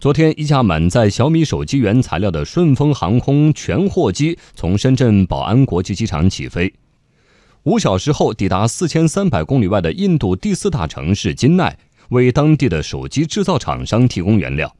昨天，一架满载小米手机原材料的顺丰航空全货机从深圳宝安国际机场起飞，五小时后抵达四千三百公里外的印度第四大城市金奈，为当地的手机制造厂商提供原料。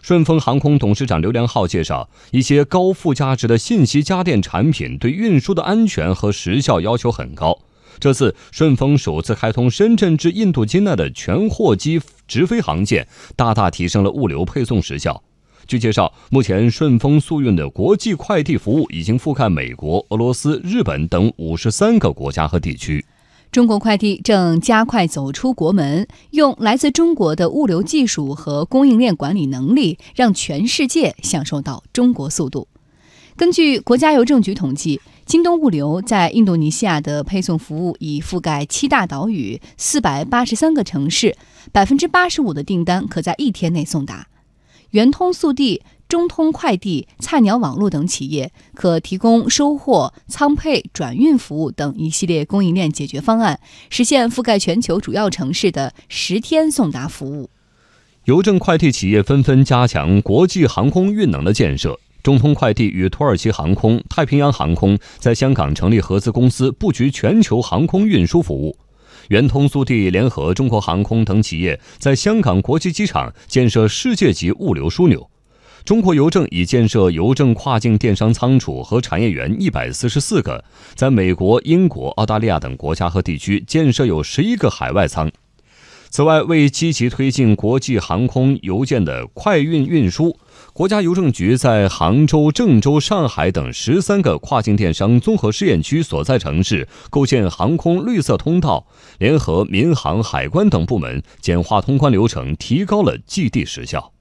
顺丰航空董事长刘良浩介绍，一些高附加值的信息家电产品对运输的安全和时效要求很高。这次顺丰首次开通深圳至印度金奈的全货机直飞航线，大大提升了物流配送时效。据介绍，目前顺丰速运的国际快递服务已经覆盖美国、俄罗斯、日本等五十三个国家和地区。中国快递正加快走出国门，用来自中国的物流技术和供应链管理能力，让全世界享受到中国速度。根据国家邮政局统计。京东物流在印度尼西亚的配送服务已覆盖七大岛屿、四百八十三个城市，百分之八十五的订单可在一天内送达。圆通速递、中通快递、菜鸟网络等企业可提供收货、仓配、转运服务等一系列供应链解决方案，实现覆盖全球主要城市的十天送达服务。邮政快递企业纷纷加强国际航空运能的建设。中通快递与土耳其航空、太平洋航空在香港成立合资公司，布局全球航空运输服务。圆通速递联合中国航空等企业在香港国际机场建设世界级物流枢纽。中国邮政已建设邮政跨境电商仓储和产业园一百四十四个，在美国、英国、澳大利亚等国家和地区建设有十一个海外仓。此外，为积极推进国际航空邮件的快运运输。国家邮政局在杭州、郑州、上海等十三个跨境电商综合试验区所在城市构建航空绿色通道，联合民航、海关等部门，简化通关流程，提高了寄递时效。